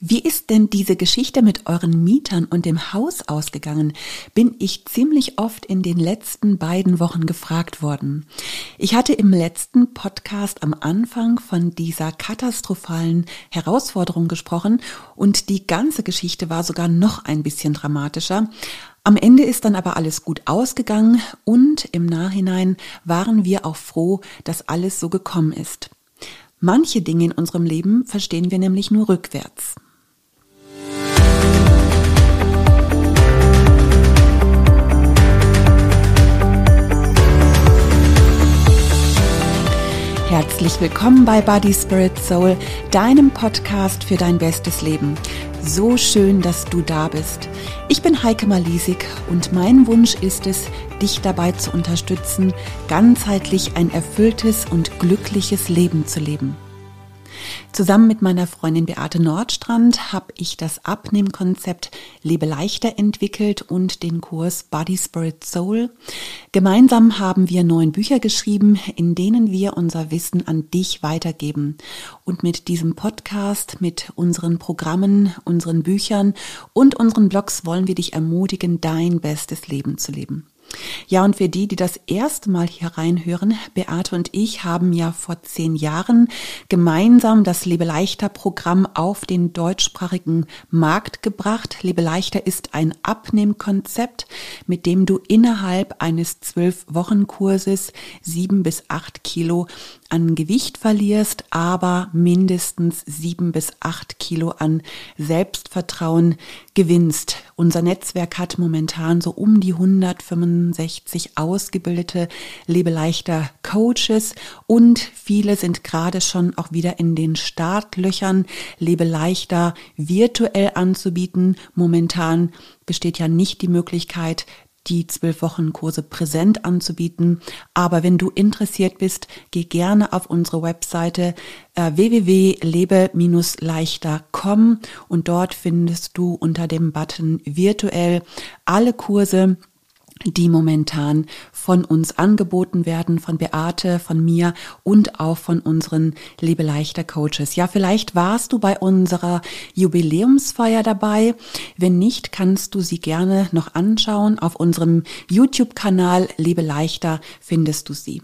Wie ist denn diese Geschichte mit euren Mietern und dem Haus ausgegangen? Bin ich ziemlich oft in den letzten beiden Wochen gefragt worden. Ich hatte im letzten Podcast am Anfang von dieser katastrophalen Herausforderung gesprochen und die ganze Geschichte war sogar noch ein bisschen dramatischer. Am Ende ist dann aber alles gut ausgegangen und im Nachhinein waren wir auch froh, dass alles so gekommen ist. Manche Dinge in unserem Leben verstehen wir nämlich nur rückwärts. Herzlich willkommen bei Body Spirit Soul, deinem Podcast für dein bestes Leben. So schön, dass du da bist. Ich bin Heike Malisik und mein Wunsch ist es, dich dabei zu unterstützen, ganzheitlich ein erfülltes und glückliches Leben zu leben. Zusammen mit meiner Freundin Beate Nordstrand habe ich das Abnehmkonzept Lebe leichter entwickelt und den Kurs Body Spirit Soul. Gemeinsam haben wir neun Bücher geschrieben, in denen wir unser Wissen an dich weitergeben. Und mit diesem Podcast, mit unseren Programmen, unseren Büchern und unseren Blogs wollen wir dich ermutigen, dein bestes Leben zu leben. Ja, und für die, die das erste Mal hier reinhören, Beate und ich haben ja vor zehn Jahren gemeinsam das Lebe leichter Programm auf den deutschsprachigen Markt gebracht. Lebe leichter ist ein Abnehmkonzept, mit dem du innerhalb eines zwölf Wochen Kurses sieben bis acht Kilo an Gewicht verlierst, aber mindestens sieben bis acht Kilo an Selbstvertrauen gewinnst. Unser Netzwerk hat momentan so um die 165 ausgebildete Lebeleichter Coaches und viele sind gerade schon auch wieder in den Startlöchern, Lebeleichter virtuell anzubieten. Momentan besteht ja nicht die Möglichkeit, die zwölf Wochen Kurse präsent anzubieten. Aber wenn du interessiert bist, geh gerne auf unsere Webseite äh, www.lebe-leichter.com und dort findest du unter dem Button virtuell alle Kurse, die momentan von uns angeboten werden, von Beate, von mir und auch von unseren Lebeleichter Coaches. Ja, vielleicht warst du bei unserer Jubiläumsfeier dabei. Wenn nicht, kannst du sie gerne noch anschauen. Auf unserem YouTube-Kanal Lebeleichter findest du sie.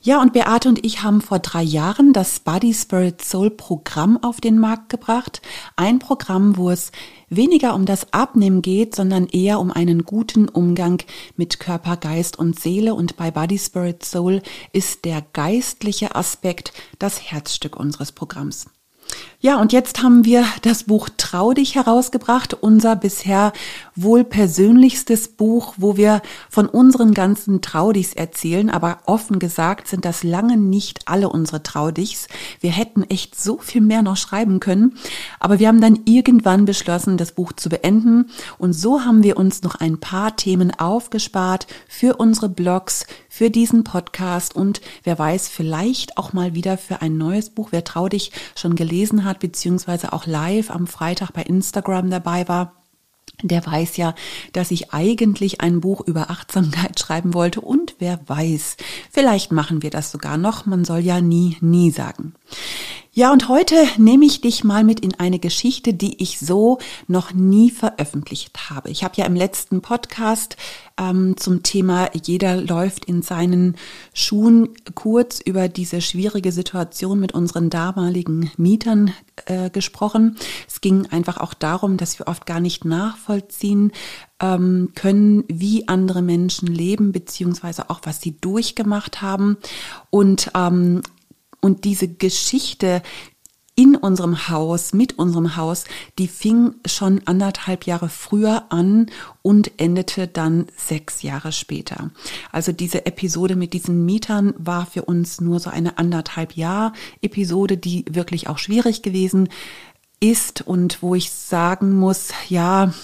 Ja, und Beate und ich haben vor drei Jahren das Body Spirit Soul Programm auf den Markt gebracht. Ein Programm, wo es weniger um das Abnehmen geht, sondern eher um einen guten Umgang mit Körper, Geist und Seele. Und bei Body Spirit Soul ist der geistliche Aspekt das Herzstück unseres Programms. Ja, und jetzt haben wir das Buch Trau dich herausgebracht, unser bisher wohl persönlichstes Buch, wo wir von unseren ganzen Traudichs erzählen, aber offen gesagt sind das lange nicht alle unsere Traudichs. Wir hätten echt so viel mehr noch schreiben können, aber wir haben dann irgendwann beschlossen, das Buch zu beenden und so haben wir uns noch ein paar Themen aufgespart für unsere Blogs, für diesen Podcast und wer weiß, vielleicht auch mal wieder für ein neues Buch. Wer Trau dich schon gelesen hat, beziehungsweise auch live am Freitag bei Instagram dabei war, der weiß ja, dass ich eigentlich ein Buch über Achtsamkeit schreiben wollte und wer weiß, vielleicht machen wir das sogar noch. Man soll ja nie, nie sagen. Ja, und heute nehme ich dich mal mit in eine Geschichte, die ich so noch nie veröffentlicht habe. Ich habe ja im letzten Podcast ähm, zum Thema Jeder läuft in seinen Schuhen kurz über diese schwierige Situation mit unseren damaligen Mietern äh, gesprochen. Es ging einfach auch darum, dass wir oft gar nicht nachvollziehen ähm, können, wie andere Menschen leben, beziehungsweise auch, was sie durchgemacht haben. Und ähm, und diese Geschichte in unserem Haus, mit unserem Haus, die fing schon anderthalb Jahre früher an und endete dann sechs Jahre später. Also diese Episode mit diesen Mietern war für uns nur so eine anderthalb Jahr Episode, die wirklich auch schwierig gewesen ist und wo ich sagen muss, ja,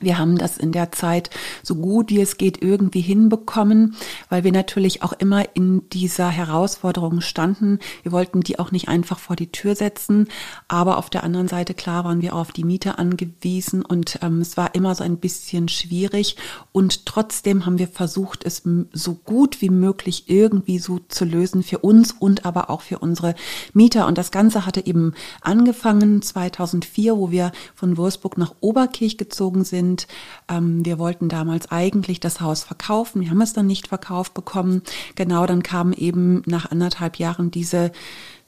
Wir haben das in der Zeit so gut wie es geht irgendwie hinbekommen, weil wir natürlich auch immer in dieser Herausforderung standen. Wir wollten die auch nicht einfach vor die Tür setzen, aber auf der anderen Seite klar waren wir auf die Miete angewiesen und ähm, es war immer so ein bisschen schwierig und trotzdem haben wir versucht, es so gut wie möglich irgendwie so zu lösen für uns und aber auch für unsere Mieter. Und das Ganze hatte eben angefangen 2004, wo wir von Wolfsburg nach Oberkirch gezogen sind sind. Ähm, wir wollten damals eigentlich das Haus verkaufen. Wir haben es dann nicht verkauft bekommen. Genau, dann kamen eben nach anderthalb Jahren diese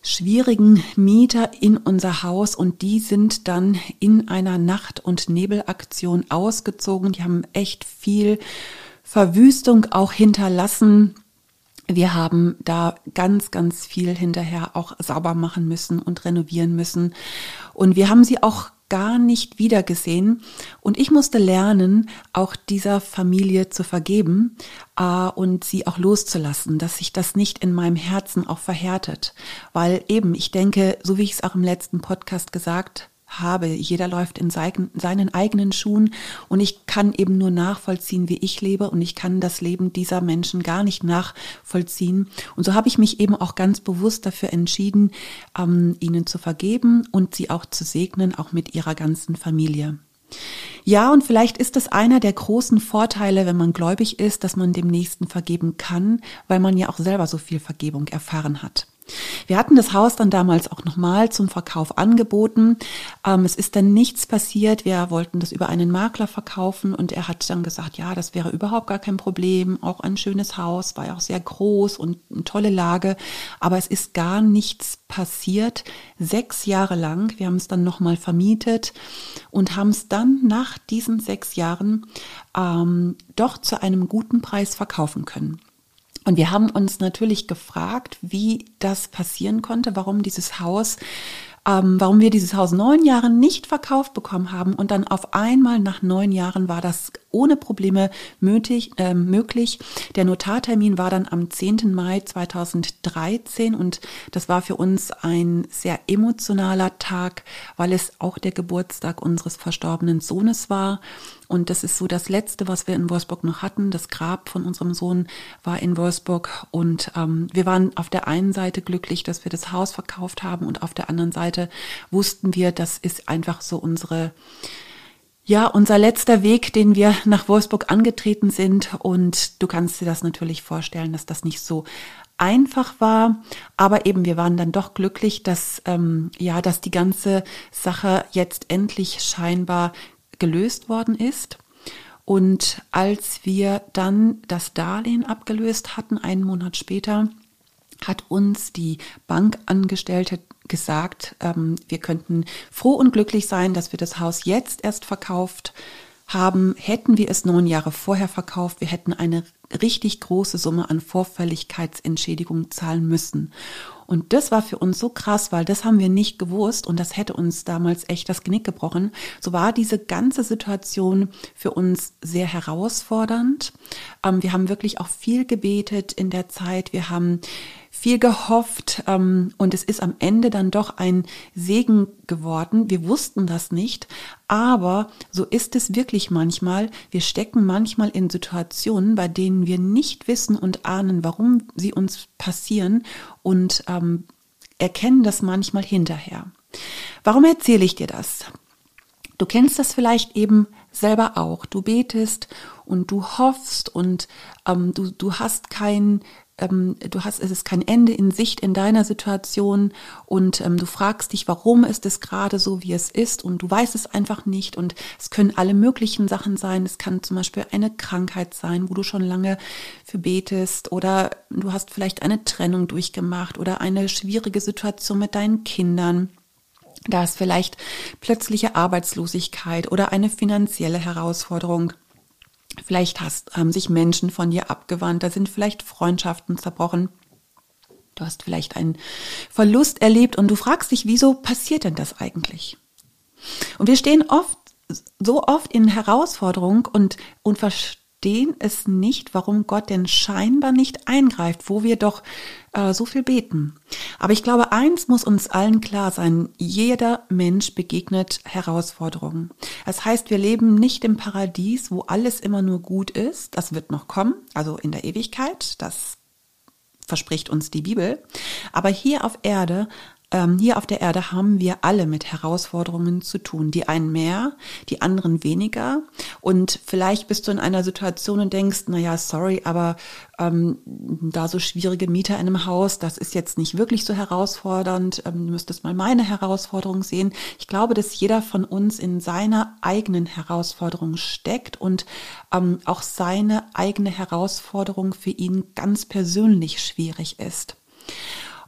schwierigen Mieter in unser Haus und die sind dann in einer Nacht- und Nebelaktion ausgezogen. Die haben echt viel Verwüstung auch hinterlassen. Wir haben da ganz, ganz viel hinterher auch sauber machen müssen und renovieren müssen. Und wir haben sie auch gar nicht wiedergesehen. Und ich musste lernen, auch dieser Familie zu vergeben äh, und sie auch loszulassen, dass sich das nicht in meinem Herzen auch verhärtet. Weil eben, ich denke, so wie ich es auch im letzten Podcast gesagt habe. Jeder läuft in seinen eigenen Schuhen und ich kann eben nur nachvollziehen, wie ich lebe und ich kann das Leben dieser Menschen gar nicht nachvollziehen. Und so habe ich mich eben auch ganz bewusst dafür entschieden, ähm, ihnen zu vergeben und sie auch zu segnen, auch mit ihrer ganzen Familie. Ja, und vielleicht ist das einer der großen Vorteile, wenn man gläubig ist, dass man dem Nächsten vergeben kann, weil man ja auch selber so viel Vergebung erfahren hat. Wir hatten das Haus dann damals auch nochmal zum Verkauf angeboten. Ähm, es ist dann nichts passiert. Wir wollten das über einen Makler verkaufen und er hat dann gesagt, ja, das wäre überhaupt gar kein Problem. Auch ein schönes Haus, war ja auch sehr groß und eine tolle Lage. Aber es ist gar nichts passiert. Sechs Jahre lang. Wir haben es dann nochmal vermietet und haben es dann nach diesen sechs Jahren ähm, doch zu einem guten Preis verkaufen können. Und wir haben uns natürlich gefragt, wie das passieren konnte, warum dieses Haus ähm, warum wir dieses Haus neun Jahre nicht verkauft bekommen haben und dann auf einmal nach neun Jahren war das ohne Probleme möglich. Äh, möglich. Der Notartermin war dann am 10. Mai 2013 und das war für uns ein sehr emotionaler Tag, weil es auch der Geburtstag unseres verstorbenen Sohnes war. Und das ist so das Letzte, was wir in Wolfsburg noch hatten. Das Grab von unserem Sohn war in Wolfsburg. Und ähm, wir waren auf der einen Seite glücklich, dass wir das Haus verkauft haben. Und auf der anderen Seite wussten wir, das ist einfach so unsere, ja, unser letzter Weg, den wir nach Wolfsburg angetreten sind. Und du kannst dir das natürlich vorstellen, dass das nicht so einfach war, aber eben wir waren dann doch glücklich, dass ähm, ja, dass die ganze Sache jetzt endlich scheinbar gelöst worden ist. Und als wir dann das Darlehen abgelöst hatten, einen Monat später, hat uns die Bankangestellte gesagt, ähm, wir könnten froh und glücklich sein, dass wir das Haus jetzt erst verkauft haben. Hätten wir es neun Jahre vorher verkauft, wir hätten eine richtig große Summe an Vorfälligkeitsentschädigung zahlen müssen. Und das war für uns so krass, weil das haben wir nicht gewusst und das hätte uns damals echt das Genick gebrochen. So war diese ganze Situation für uns sehr herausfordernd. Ähm, wir haben wirklich auch viel gebetet in der Zeit. Wir haben viel gehofft ähm, und es ist am Ende dann doch ein Segen geworden. Wir wussten das nicht, aber so ist es wirklich manchmal. Wir stecken manchmal in Situationen, bei denen wir nicht wissen und ahnen, warum sie uns passieren und ähm, erkennen das manchmal hinterher. Warum erzähle ich dir das? Du kennst das vielleicht eben selber auch. Du betest und du hoffst und ähm, du, du hast kein ähm, du hast, es ist kein Ende in Sicht in deiner Situation und ähm, du fragst dich, warum ist es gerade so, wie es ist und du weißt es einfach nicht und es können alle möglichen Sachen sein. Es kann zum Beispiel eine Krankheit sein, wo du schon lange für betest oder du hast vielleicht eine Trennung durchgemacht oder eine schwierige Situation mit deinen Kindern. Da ist vielleicht plötzliche Arbeitslosigkeit oder eine finanzielle Herausforderung. Vielleicht hast, haben sich Menschen von dir abgewandt, da sind vielleicht Freundschaften zerbrochen. Du hast vielleicht einen Verlust erlebt und du fragst dich, wieso passiert denn das eigentlich? Und wir stehen oft, so oft in Herausforderung und, und verstehen es nicht, warum Gott denn scheinbar nicht eingreift, wo wir doch äh, so viel beten. Aber ich glaube, eins muss uns allen klar sein, jeder Mensch begegnet Herausforderungen. Das heißt, wir leben nicht im Paradies, wo alles immer nur gut ist. Das wird noch kommen, also in der Ewigkeit. Das verspricht uns die Bibel. Aber hier auf Erde ähm, hier auf der Erde haben wir alle mit Herausforderungen zu tun. Die einen mehr, die anderen weniger. Und vielleicht bist du in einer Situation und denkst, na ja, sorry, aber ähm, da so schwierige Mieter in einem Haus, das ist jetzt nicht wirklich so herausfordernd. Ähm, du müsstest mal meine Herausforderung sehen. Ich glaube, dass jeder von uns in seiner eigenen Herausforderung steckt und ähm, auch seine eigene Herausforderung für ihn ganz persönlich schwierig ist.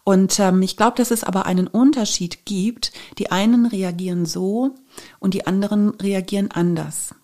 Und ähm, ich glaube, dass es aber einen Unterschied gibt. Die einen reagieren so und die anderen reagieren anders.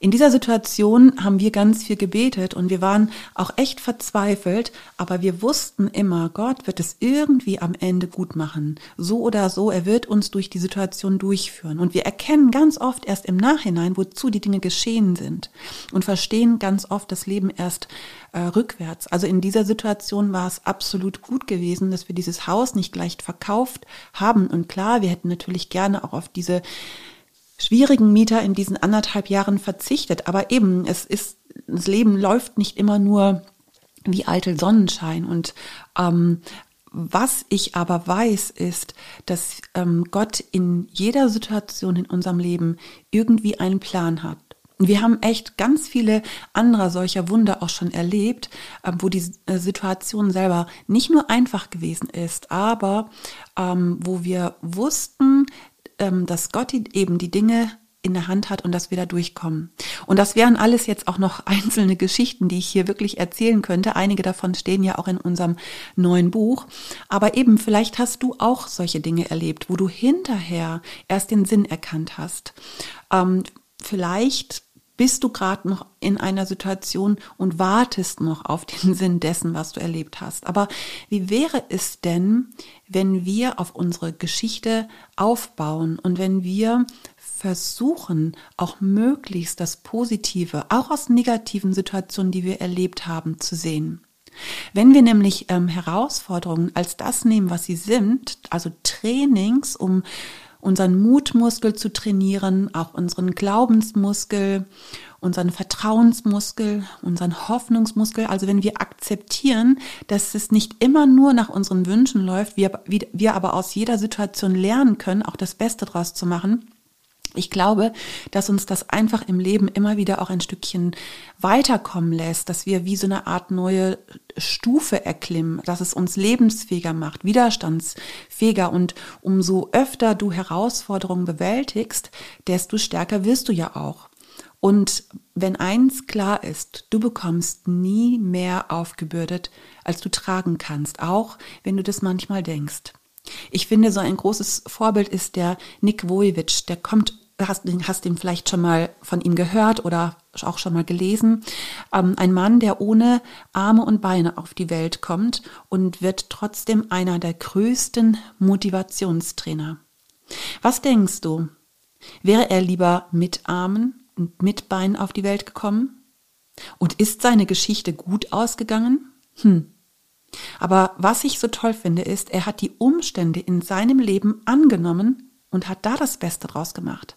In dieser Situation haben wir ganz viel gebetet und wir waren auch echt verzweifelt, aber wir wussten immer, Gott wird es irgendwie am Ende gut machen. So oder so, er wird uns durch die Situation durchführen. Und wir erkennen ganz oft erst im Nachhinein, wozu die Dinge geschehen sind und verstehen ganz oft das Leben erst äh, rückwärts. Also in dieser Situation war es absolut gut gewesen, dass wir dieses Haus nicht gleich verkauft haben. Und klar, wir hätten natürlich gerne auch auf diese schwierigen Mieter in diesen anderthalb Jahren verzichtet. Aber eben, es ist, das Leben läuft nicht immer nur wie eitel Sonnenschein. Und ähm, was ich aber weiß, ist, dass ähm, Gott in jeder Situation in unserem Leben irgendwie einen Plan hat. Wir haben echt ganz viele andere solcher Wunder auch schon erlebt, ähm, wo die äh, Situation selber nicht nur einfach gewesen ist, aber ähm, wo wir wussten, ähm, dass Gott eben die Dinge in der Hand hat und dass wir da durchkommen. Und das wären alles jetzt auch noch einzelne Geschichten, die ich hier wirklich erzählen könnte. Einige davon stehen ja auch in unserem neuen Buch. Aber eben, vielleicht hast du auch solche Dinge erlebt, wo du hinterher erst den Sinn erkannt hast. Ähm, vielleicht bist du gerade noch in einer Situation und wartest noch auf den Sinn dessen, was du erlebt hast. Aber wie wäre es denn, wenn wir auf unsere Geschichte aufbauen und wenn wir versuchen, auch möglichst das Positive, auch aus negativen Situationen, die wir erlebt haben, zu sehen? Wenn wir nämlich ähm, Herausforderungen als das nehmen, was sie sind, also Trainings, um unseren Mutmuskel zu trainieren, auch unseren Glaubensmuskel, unseren Vertrauensmuskel, unseren Hoffnungsmuskel. Also wenn wir akzeptieren, dass es nicht immer nur nach unseren Wünschen läuft, wir, wir aber aus jeder Situation lernen können, auch das Beste draus zu machen, ich glaube, dass uns das einfach im Leben immer wieder auch ein Stückchen weiterkommen lässt, dass wir wie so eine Art neue Stufe erklimmen, dass es uns lebensfähiger macht, widerstandsfähiger und umso öfter du Herausforderungen bewältigst, desto stärker wirst du ja auch. Und wenn eins klar ist, du bekommst nie mehr aufgebürdet, als du tragen kannst, auch wenn du das manchmal denkst. Ich finde, so ein großes Vorbild ist der Nick Vujicic. Der kommt hast, hast ihn vielleicht schon mal von ihm gehört oder auch schon mal gelesen. Ähm, ein Mann, der ohne Arme und Beine auf die Welt kommt und wird trotzdem einer der größten Motivationstrainer. Was denkst du? Wäre er lieber mit Armen und mit Beinen auf die Welt gekommen? Und ist seine Geschichte gut ausgegangen? Hm. Aber was ich so toll finde, ist, er hat die Umstände in seinem Leben angenommen und hat da das Beste draus gemacht.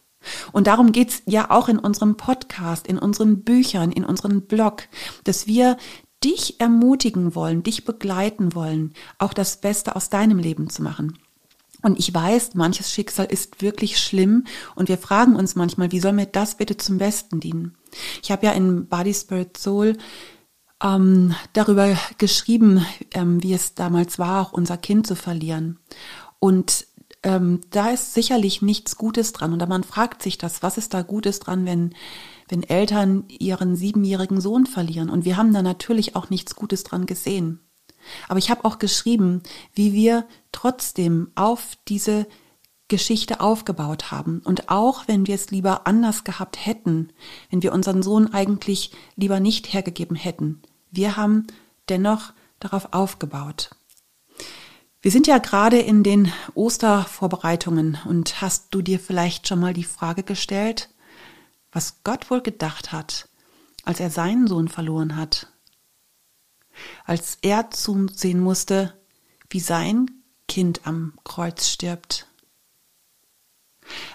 Und darum geht's ja auch in unserem Podcast, in unseren Büchern, in unserem Blog, dass wir dich ermutigen wollen, dich begleiten wollen, auch das Beste aus deinem Leben zu machen. Und ich weiß, manches Schicksal ist wirklich schlimm und wir fragen uns manchmal, wie soll mir das bitte zum Besten dienen? Ich habe ja in Body Spirit Soul ähm, darüber geschrieben, ähm, wie es damals war, auch unser Kind zu verlieren. Und ähm, da ist sicherlich nichts Gutes dran. Und man fragt sich das, was ist da Gutes dran, wenn, wenn Eltern ihren siebenjährigen Sohn verlieren? Und wir haben da natürlich auch nichts Gutes dran gesehen. Aber ich habe auch geschrieben, wie wir trotzdem auf diese Geschichte aufgebaut haben. Und auch wenn wir es lieber anders gehabt hätten, wenn wir unseren Sohn eigentlich lieber nicht hergegeben hätten, wir haben dennoch darauf aufgebaut. Wir sind ja gerade in den Ostervorbereitungen und hast du dir vielleicht schon mal die Frage gestellt, was Gott wohl gedacht hat, als er seinen Sohn verloren hat, als er zusehen musste, wie sein Kind am Kreuz stirbt.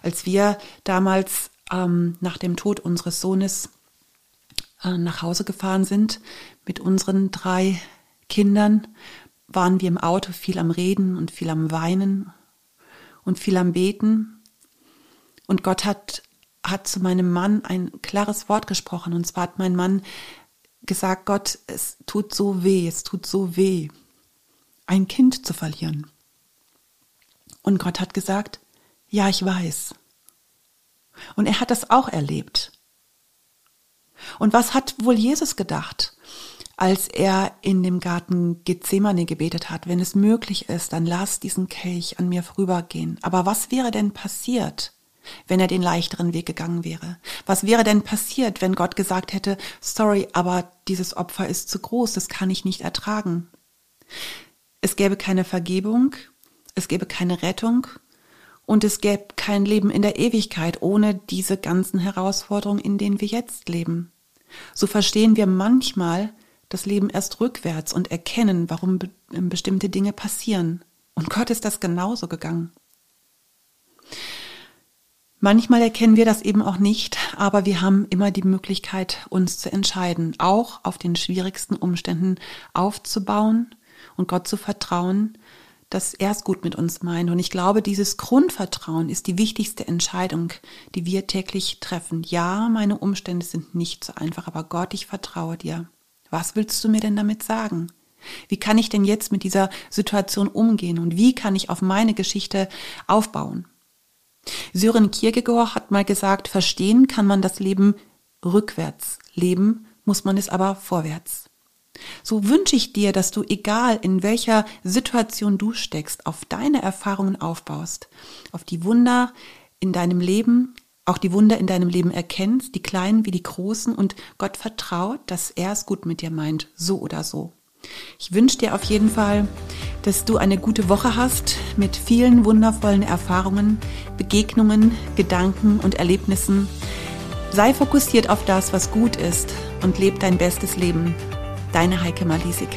Als wir damals ähm, nach dem Tod unseres Sohnes äh, nach Hause gefahren sind mit unseren drei Kindern, waren wir im Auto viel am Reden und viel am Weinen und viel am Beten. Und Gott hat, hat zu meinem Mann ein klares Wort gesprochen. Und zwar hat mein Mann gesagt, Gott, es tut so weh, es tut so weh, ein Kind zu verlieren. Und Gott hat gesagt, ja, ich weiß. Und er hat das auch erlebt. Und was hat wohl Jesus gedacht, als er in dem Garten Gethsemane gebetet hat, wenn es möglich ist, dann lass diesen Kelch an mir vorübergehen. Aber was wäre denn passiert, wenn er den leichteren Weg gegangen wäre? Was wäre denn passiert, wenn Gott gesagt hätte, sorry, aber dieses Opfer ist zu groß, das kann ich nicht ertragen? Es gäbe keine Vergebung, es gäbe keine Rettung und es gäbe kein Leben in der Ewigkeit ohne diese ganzen Herausforderungen, in denen wir jetzt leben. So verstehen wir manchmal das Leben erst rückwärts und erkennen, warum be bestimmte Dinge passieren. Und Gott ist das genauso gegangen. Manchmal erkennen wir das eben auch nicht, aber wir haben immer die Möglichkeit, uns zu entscheiden, auch auf den schwierigsten Umständen aufzubauen und Gott zu vertrauen, dass er es gut mit uns meint. Und ich glaube, dieses Grundvertrauen ist die wichtigste Entscheidung, die wir täglich treffen. Ja, meine Umstände sind nicht so einfach, aber Gott, ich vertraue dir. Was willst du mir denn damit sagen? Wie kann ich denn jetzt mit dieser Situation umgehen und wie kann ich auf meine Geschichte aufbauen? Sören Kierkegaard hat mal gesagt, verstehen kann man das Leben rückwärts, leben muss man es aber vorwärts. So wünsche ich dir, dass du, egal in welcher Situation du steckst, auf deine Erfahrungen aufbaust, auf die Wunder in deinem Leben, auch die Wunder in deinem Leben erkennst, die kleinen wie die großen, und Gott vertraut, dass er es gut mit dir meint, so oder so. Ich wünsche dir auf jeden Fall, dass du eine gute Woche hast mit vielen wundervollen Erfahrungen, Begegnungen, Gedanken und Erlebnissen. Sei fokussiert auf das, was gut ist und leb dein bestes Leben. Deine Heike Malisik.